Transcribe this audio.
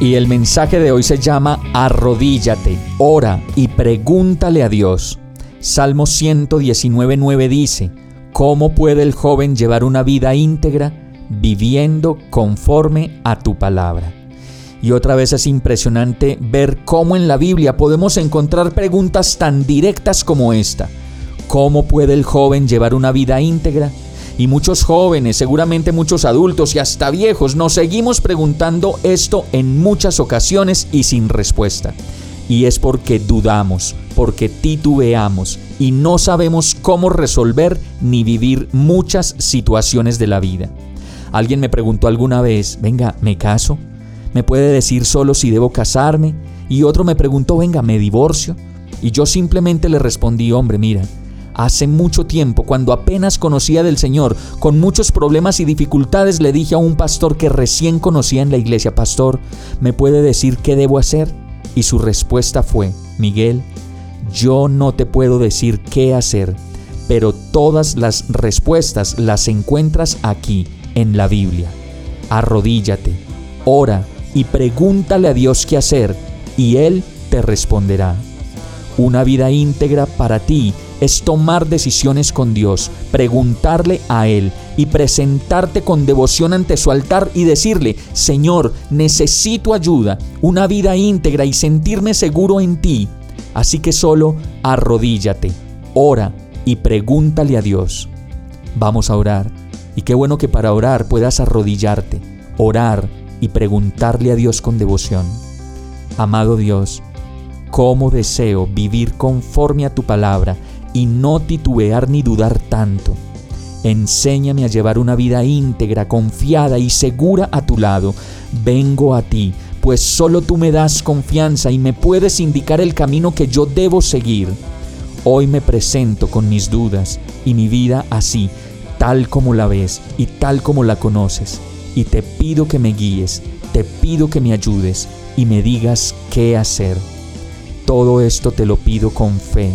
Y el mensaje de hoy se llama Arrodíllate, ora y pregúntale a Dios. Salmo 119.9 dice, ¿Cómo puede el joven llevar una vida íntegra viviendo conforme a tu palabra? Y otra vez es impresionante ver cómo en la Biblia podemos encontrar preguntas tan directas como esta. ¿Cómo puede el joven llevar una vida íntegra y muchos jóvenes, seguramente muchos adultos y hasta viejos, nos seguimos preguntando esto en muchas ocasiones y sin respuesta. Y es porque dudamos, porque titubeamos y no sabemos cómo resolver ni vivir muchas situaciones de la vida. Alguien me preguntó alguna vez, venga, ¿me caso? ¿Me puede decir solo si debo casarme? Y otro me preguntó, venga, ¿me divorcio? Y yo simplemente le respondí, hombre, mira, Hace mucho tiempo, cuando apenas conocía del Señor, con muchos problemas y dificultades, le dije a un pastor que recién conocía en la iglesia, Pastor, ¿me puede decir qué debo hacer? Y su respuesta fue, Miguel, yo no te puedo decir qué hacer, pero todas las respuestas las encuentras aquí, en la Biblia. Arrodíllate, ora y pregúntale a Dios qué hacer, y Él te responderá. Una vida íntegra para ti es tomar decisiones con Dios, preguntarle a Él y presentarte con devoción ante su altar y decirle, Señor, necesito ayuda, una vida íntegra y sentirme seguro en ti. Así que solo arrodíllate, ora y pregúntale a Dios. Vamos a orar. Y qué bueno que para orar puedas arrodillarte, orar y preguntarle a Dios con devoción. Amado Dios, cómo deseo vivir conforme a tu palabra y no titubear ni dudar tanto. Enséñame a llevar una vida íntegra, confiada y segura a tu lado. Vengo a ti, pues solo tú me das confianza y me puedes indicar el camino que yo debo seguir. Hoy me presento con mis dudas y mi vida así, tal como la ves y tal como la conoces. Y te pido que me guíes, te pido que me ayudes y me digas qué hacer. Todo esto te lo pido con fe